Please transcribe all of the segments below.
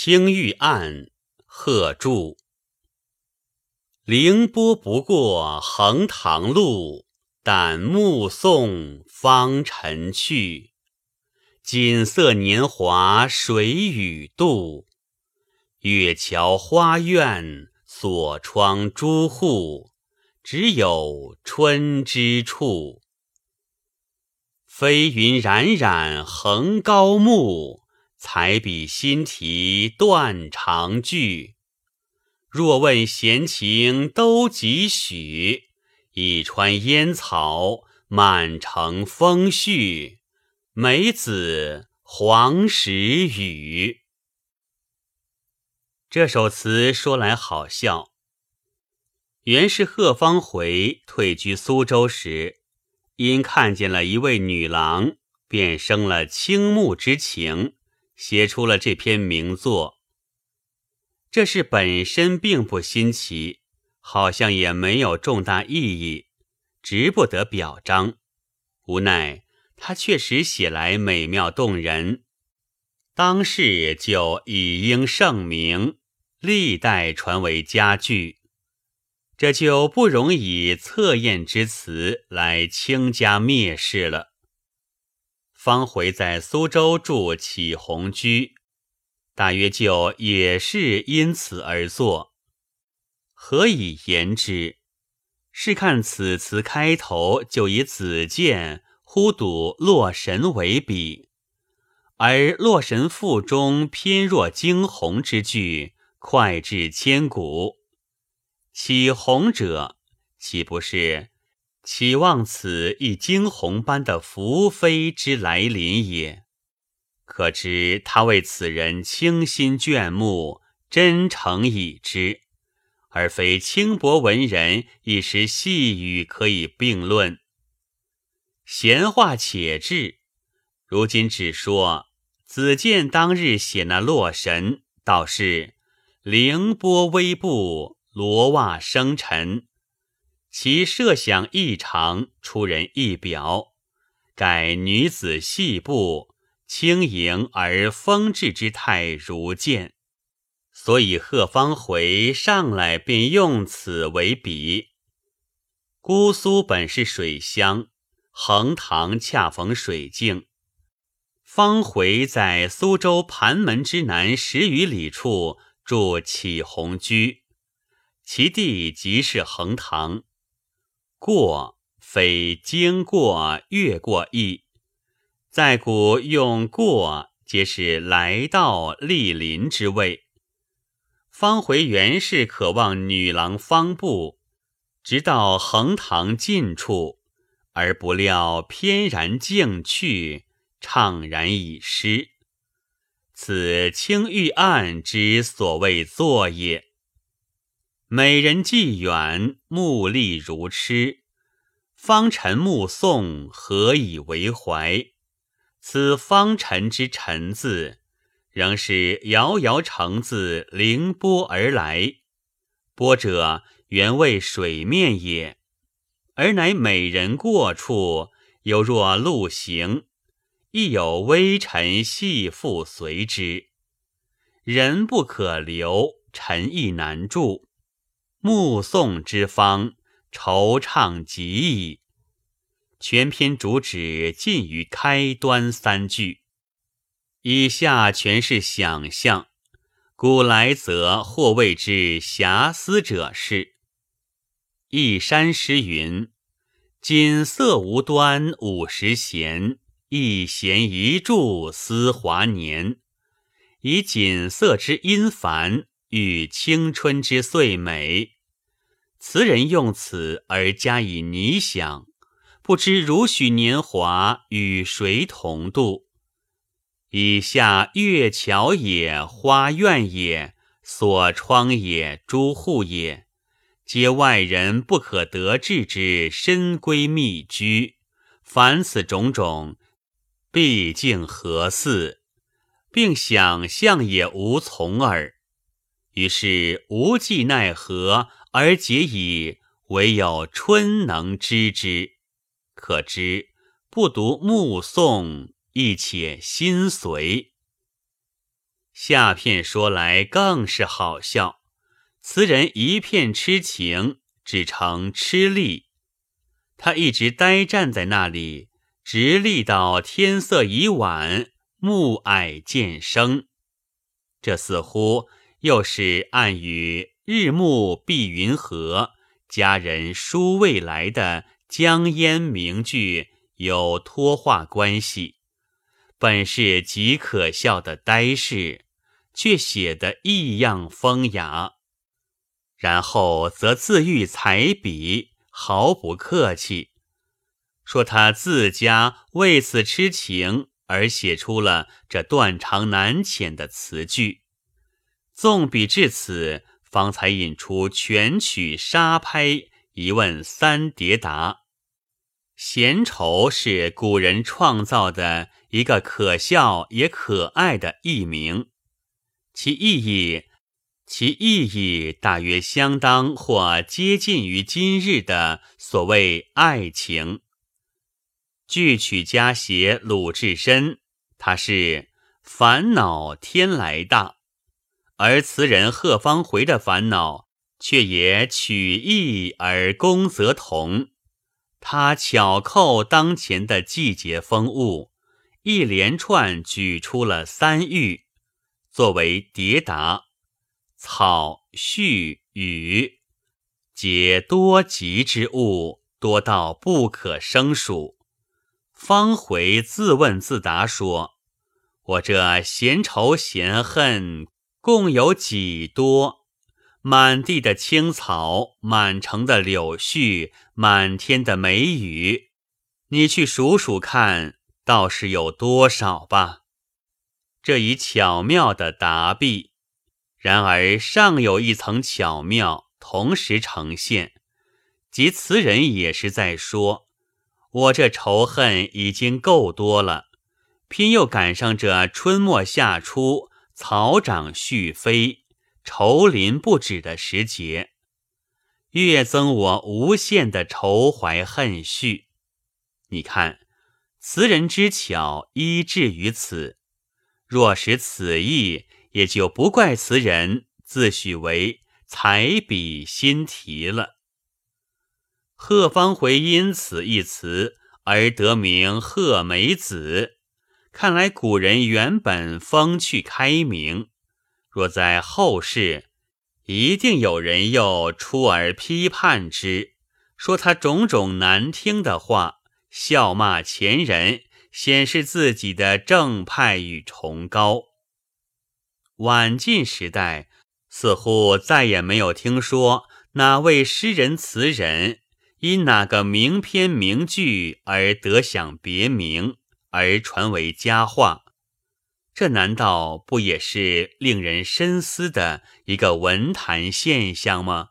青玉案，贺铸。凌波不过横塘路，但目送芳尘去。锦瑟年华谁与度？月桥花院锁窗朱户，只有春之处。飞云冉冉横高木。彩笔新题断肠句，若问闲情都几许？一川烟草满城风絮，梅子黄时雨。这首词说来好笑，原是贺方回退居苏州时，因看见了一位女郎，便生了倾慕之情。写出了这篇名作，这事本身并不新奇，好像也没有重大意义，值不得表彰。无奈他确实写来美妙动人，当世就以应盛名，历代传为佳句，这就不容以测验之词来轻加蔑视了。方回在苏州住启鸿居，大约就也是因此而作。何以言之？是看此词开头就以子建呼睹洛神为笔，而《洛神赋》中翩若惊鸿之句，脍炙千古。启鸿者，岂不是？岂望此一惊鸿般的福妃之来临也，可知他为此人倾心眷慕、真诚已之，而非轻薄文人一时细语可以并论。闲话且至，如今只说子建当日写那洛神，倒是凌波微步，罗袜生尘。其设想异常，出人意表。改女子细步，轻盈而风致之态如见，所以贺方回上来便用此为笔。姑苏本是水乡，横塘恰逢水境。方回在苏州盘门之南十余里处住启鸿居，其地即是横塘。过非经过、越过意，在古用过，皆是来到、莅临之谓。方回原是渴望女郎方步，直到横塘近处，而不料翩然径去，怅然已失。此青玉案之所谓作也。美人既远，目力如痴。方尘目送，何以为怀？此方尘之尘字，仍是遥遥乘自凌波而来。波者原为水面也，而乃美人过处，犹若路行，亦有微尘细复随之。人不可留，尘亦难住。目送之方，惆怅极矣。全篇主旨尽于开端三句，以下全是想象。古来则或谓之遐思者是。一山诗云：“锦瑟无端五十弦，一弦一柱思华年。”以锦瑟之音繁。与青春之岁美，词人用此而加以拟想，不知如许年华与谁同度？以下月桥也，花院也，锁窗也，朱户也，皆外人不可得志之深闺密居。凡此种种，毕竟何似？并想象也无从耳。于是无计奈何，而解以唯有春能知之。可知不独目送，亦且心随。下片说来更是好笑。词人一片痴情，只成痴力。他一直呆站在那里，直立到天色已晚，暮霭渐生。这似乎又是暗语“日暮碧云和，佳人书未来”的江淹名句有托话关系。本是极可笑的呆事，却写得异样风雅。然后则自喻彩笔，毫不客气，说他自家为此痴情而写出了这断肠难遣的词句。纵笔至此，方才引出全曲沙拍，一问三叠答。闲愁是古人创造的一个可笑也可爱的艺名，其意义。其意义大约相当或接近于今日的所谓爱情。剧曲家写鲁智深，他是烦恼天来大，而词人贺方回的烦恼却也取意而功则同。他巧扣当前的季节风物，一连串举出了三喻，作为叠答。草絮雨，皆多极之物，多到不可胜数。方回自问自答说：“我这闲愁闲恨，共有几多？满地的青草，满城的柳絮，满天的梅雨，你去数数看，倒是有多少吧？”这一巧妙的答毕。然而尚有一层巧妙同时呈现，即词人也是在说：我这仇恨已经够多了，偏又赶上这春末夏初草长絮飞、愁林不止的时节，越增我无限的愁怀恨绪。你看，词人之巧依至于此，若使此意。也就不怪词人自诩为彩笔新题了。贺方回因此一词而得名贺梅子，看来古人原本风趣开明。若在后世，一定有人又出而批判之，说他种种难听的话，笑骂前人，显示自己的正派与崇高。晚晋时代，似乎再也没有听说哪位诗人词人因哪个名篇名句而得享别名，而传为佳话。这难道不也是令人深思的一个文坛现象吗？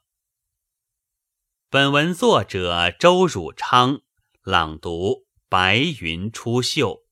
本文作者周汝昌朗读：白云出岫。